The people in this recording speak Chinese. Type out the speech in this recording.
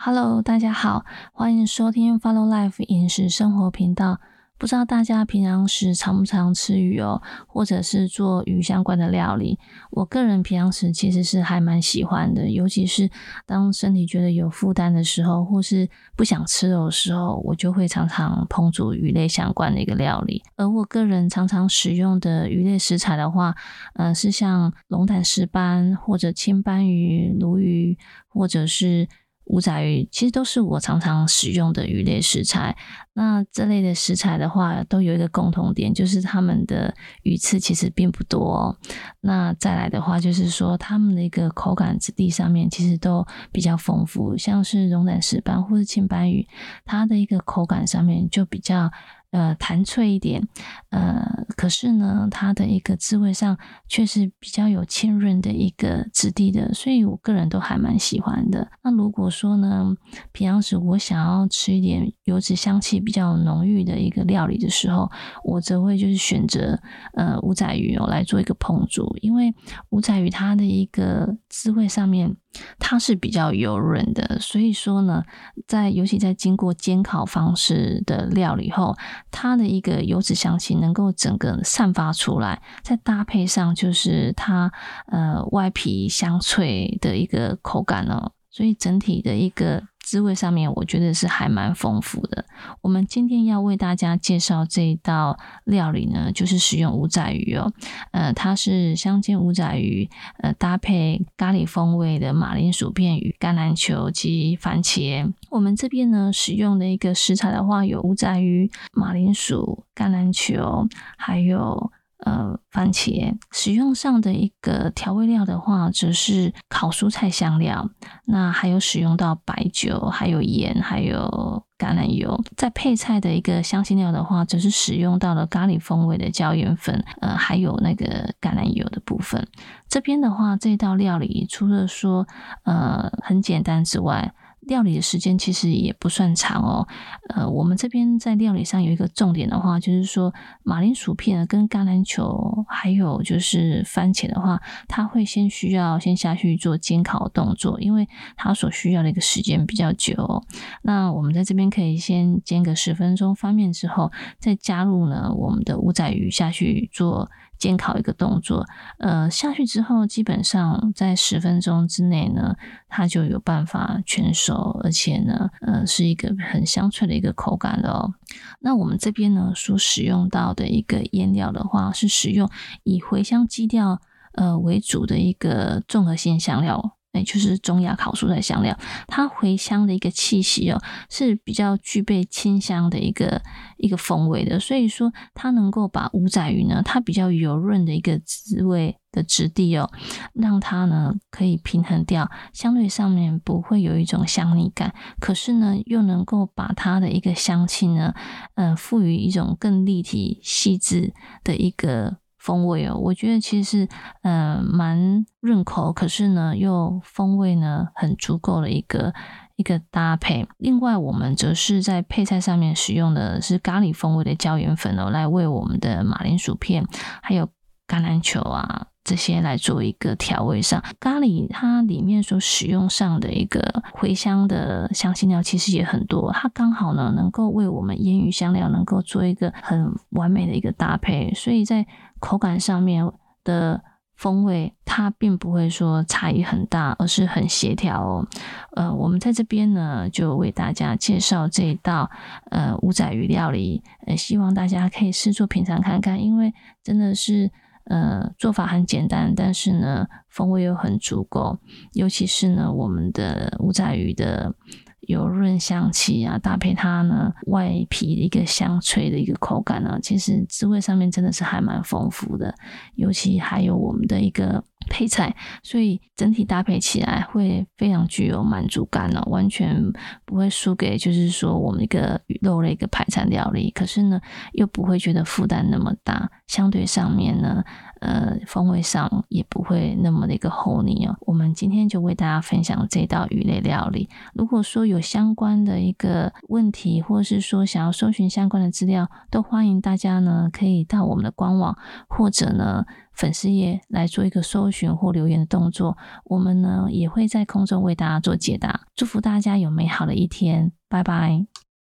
Hello，大家好，欢迎收听 Follow Life 饮食生活频道。不知道大家平常时常不常吃鱼哦，或者是做鱼相关的料理？我个人平常时其实是还蛮喜欢的，尤其是当身体觉得有负担的时候，或是不想吃肉的时候，我就会常常烹煮鱼类相关的一个料理。而我个人常常使用的鱼类食材的话，呃，是像龙胆石斑，或者青斑鱼、鲈鱼，或者是。五仔鱼其实都是我常常使用的鱼类食材。那这类的食材的话，都有一个共同点，就是它们的鱼刺其实并不多。那再来的话，就是说它们的一个口感质地上面其实都比较丰富，像是龙胆石斑或是青斑鱼，它的一个口感上面就比较。呃，弹脆一点，呃，可是呢，它的一个滋味上却是比较有清润的一个质地的，所以我个人都还蛮喜欢的。那如果说呢，平常时我想要吃一点油脂香气比较浓郁的一个料理的时候，我则会就是选择呃五仔鱼哦来做一个烹煮，因为五仔鱼它的一个滋味上面。它是比较油润的，所以说呢，在尤其在经过煎烤方式的料理后，它的一个油脂香气能够整个散发出来，再搭配上就是它呃外皮香脆的一个口感呢，所以整体的一个。滋味上面，我觉得是还蛮丰富的。我们今天要为大家介绍这一道料理呢，就是使用五仔鱼哦。呃，它是香煎五仔鱼，呃，搭配咖喱风味的马铃薯片与橄榄球及番茄。我们这边呢，使用的一个食材的话，有五仔鱼、马铃薯、橄榄球，还有。呃，番茄使用上的一个调味料的话，则是烤蔬菜香料。那还有使用到白酒，还有盐，还有橄榄油。在配菜的一个香辛料的话，则是使用到了咖喱风味的椒盐粉，呃，还有那个橄榄油的部分。这边的话，这道料理除了说呃很简单之外，料理的时间其实也不算长哦，呃，我们这边在料理上有一个重点的话，就是说马铃薯片跟橄榄球，还有就是番茄的话，它会先需要先下去做煎烤动作，因为它所需要的一个时间比较久。那我们在这边可以先煎个十分钟翻面之后，再加入呢我们的五仔鱼下去做。煎烤一个动作，呃，下去之后，基本上在十分钟之内呢，它就有办法全熟，而且呢，呃，是一个很香脆的一个口感的哦。那我们这边呢，所使用到的一个腌料的话，是使用以茴香基调呃为主的一个综合性香料。哎，就是中亚烤蔬菜香料，它茴香的一个气息哦，是比较具备清香的一个一个风味的，所以说它能够把五仔鱼呢，它比较油润的一个滋味的质地哦，让它呢可以平衡掉，相对上面不会有一种香腻感，可是呢又能够把它的一个香气呢，呃，赋予一种更立体细致的一个。风味哦，我觉得其实是嗯蛮润口，可是呢又风味呢很足够的一个一个搭配。另外，我们则是在配菜上面使用的是咖喱风味的椒盐粉哦，来为我们的马铃薯片还有橄榄球啊这些来做一个调味上。咖喱它里面所使用上的一个茴香的香辛料其实也很多，它刚好呢能够为我们腌鱼香料能够做一个很完美的一个搭配，所以在口感上面的风味，它并不会说差异很大，而是很协调哦。呃，我们在这边呢，就为大家介绍这一道呃五仔鱼料理，呃，希望大家可以试做品尝看看，因为真的是呃做法很简单，但是呢风味又很足够，尤其是呢我们的五仔鱼的。油润香气啊，搭配它呢外皮的一个香脆的一个口感呢，其实滋味上面真的是还蛮丰富的，尤其还有我们的一个配菜，所以整体搭配起来会非常具有满足感哦，完全不会输给就是说我们一个鱼肉类一个排餐料理，可是呢又不会觉得负担那么大，相对上面呢，呃，风味上也不会那么的一个厚腻哦。我们今天就为大家分享这道鱼类料理。如果说有相关的一个问题，或者是说想要搜寻相关的资料，都欢迎大家呢可以到我们的官网或者呢粉丝页来做一个搜寻或留言的动作。我们呢也会在空中为大家做解答。祝福大家有美好的一天，拜拜。